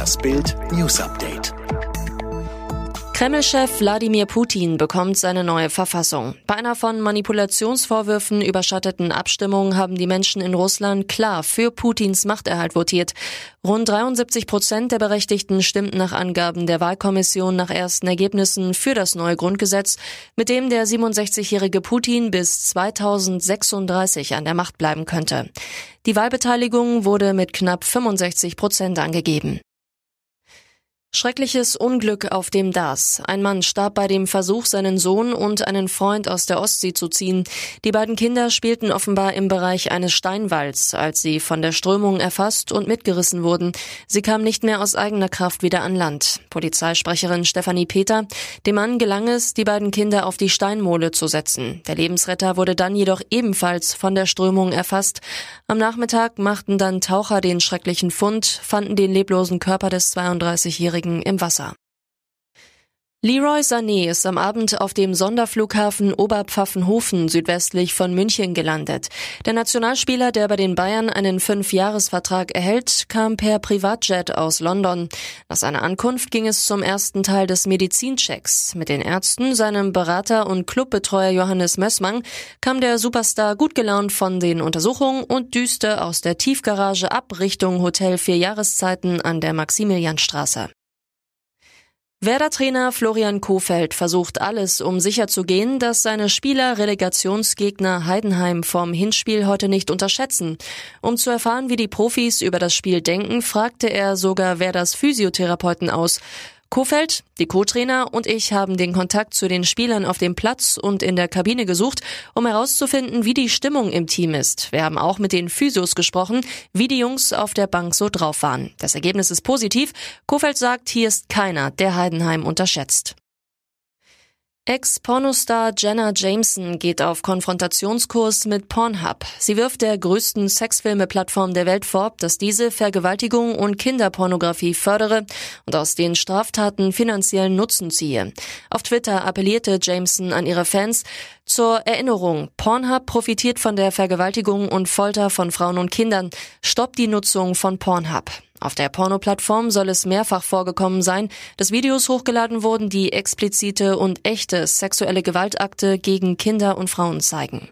Das Bild News Update. Kreml-Chef Wladimir Putin bekommt seine neue Verfassung. Bei einer von Manipulationsvorwürfen überschatteten Abstimmung haben die Menschen in Russland klar für Putins Machterhalt votiert. Rund 73 Prozent der Berechtigten stimmten nach Angaben der Wahlkommission nach ersten Ergebnissen für das neue Grundgesetz, mit dem der 67-jährige Putin bis 2036 an der Macht bleiben könnte. Die Wahlbeteiligung wurde mit knapp 65 Prozent angegeben. Schreckliches Unglück auf dem Dars. Ein Mann starb bei dem Versuch, seinen Sohn und einen Freund aus der Ostsee zu ziehen. Die beiden Kinder spielten offenbar im Bereich eines Steinwalls, als sie von der Strömung erfasst und mitgerissen wurden. Sie kamen nicht mehr aus eigener Kraft wieder an Land. Polizeisprecherin Stefanie Peter. Dem Mann gelang es, die beiden Kinder auf die Steinmole zu setzen. Der Lebensretter wurde dann jedoch ebenfalls von der Strömung erfasst. Am Nachmittag machten dann Taucher den schrecklichen Fund, fanden den leblosen Körper des 32-jährigen Angehörigen im Wasser. Leroy Sané ist am Abend auf dem Sonderflughafen Oberpfaffenhofen südwestlich von München gelandet. Der Nationalspieler, der bei den Bayern einen Fünfjahresvertrag erhält, kam per Privatjet aus London. Nach seiner Ankunft ging es zum ersten Teil des Medizinchecks. Mit den Ärzten, seinem Berater und Clubbetreuer Johannes Mössmann kam der Superstar gut gelaunt von den Untersuchungen und düste aus der Tiefgarage ab Richtung Hotel Vier Jahreszeiten an der Maximilianstraße. Werder-Trainer Florian Kofeld versucht alles, um sicherzugehen, dass seine Spieler Relegationsgegner Heidenheim vom Hinspiel heute nicht unterschätzen. Um zu erfahren, wie die Profis über das Spiel denken, fragte er sogar Werders Physiotherapeuten aus. Kofeld, die Co-Trainer und ich haben den Kontakt zu den Spielern auf dem Platz und in der Kabine gesucht, um herauszufinden, wie die Stimmung im Team ist. Wir haben auch mit den Physios gesprochen, wie die Jungs auf der Bank so drauf waren. Das Ergebnis ist positiv. Kofeld sagt, hier ist keiner, der Heidenheim unterschätzt. Ex-Pornostar Jenna Jameson geht auf Konfrontationskurs mit Pornhub. Sie wirft der größten Sexfilme-Plattform der Welt vor, dass diese Vergewaltigung und Kinderpornografie fördere und aus den Straftaten finanziellen Nutzen ziehe. Auf Twitter appellierte Jameson an ihre Fans zur Erinnerung. Pornhub profitiert von der Vergewaltigung und Folter von Frauen und Kindern. Stoppt die Nutzung von Pornhub. Auf der Pornoplattform soll es mehrfach vorgekommen sein, dass Videos hochgeladen wurden, die explizite und echte sexuelle Gewaltakte gegen Kinder und Frauen zeigen.